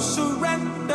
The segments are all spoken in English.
surrender.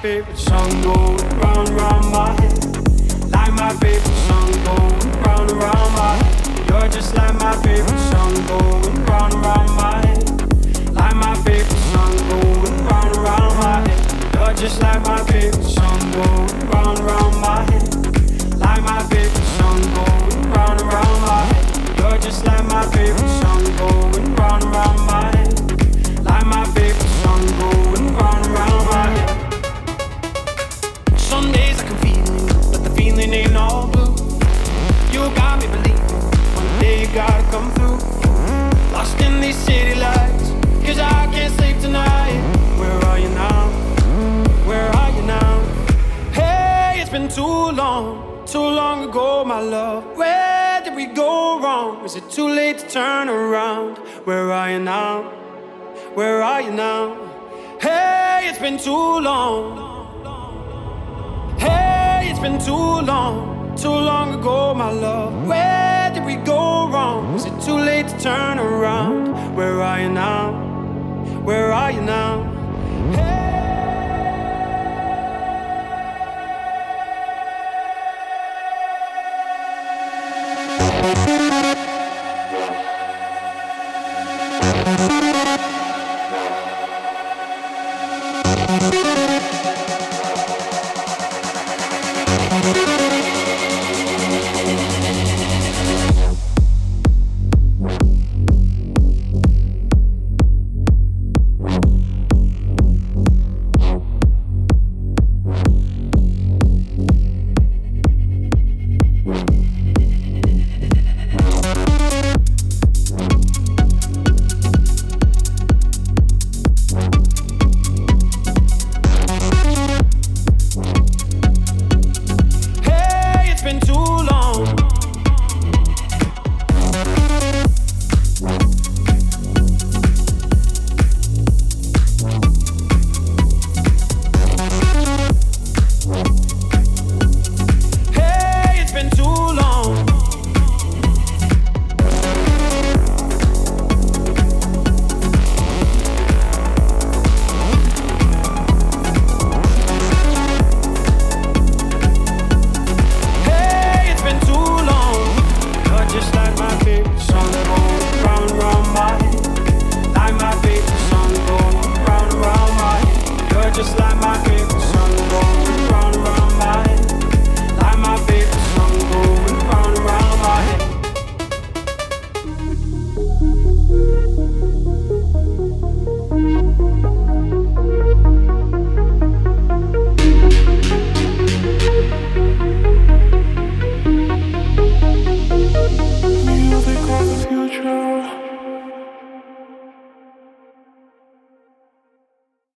favorite our love? Where did we go wrong? Is it too late to turn around? Where are you now? Where are you now? Hey, it's been too long. Hey, it's been too long. Too long ago, my love. Where did we go wrong? Is it too late to turn around? Where are you now? Where are you now?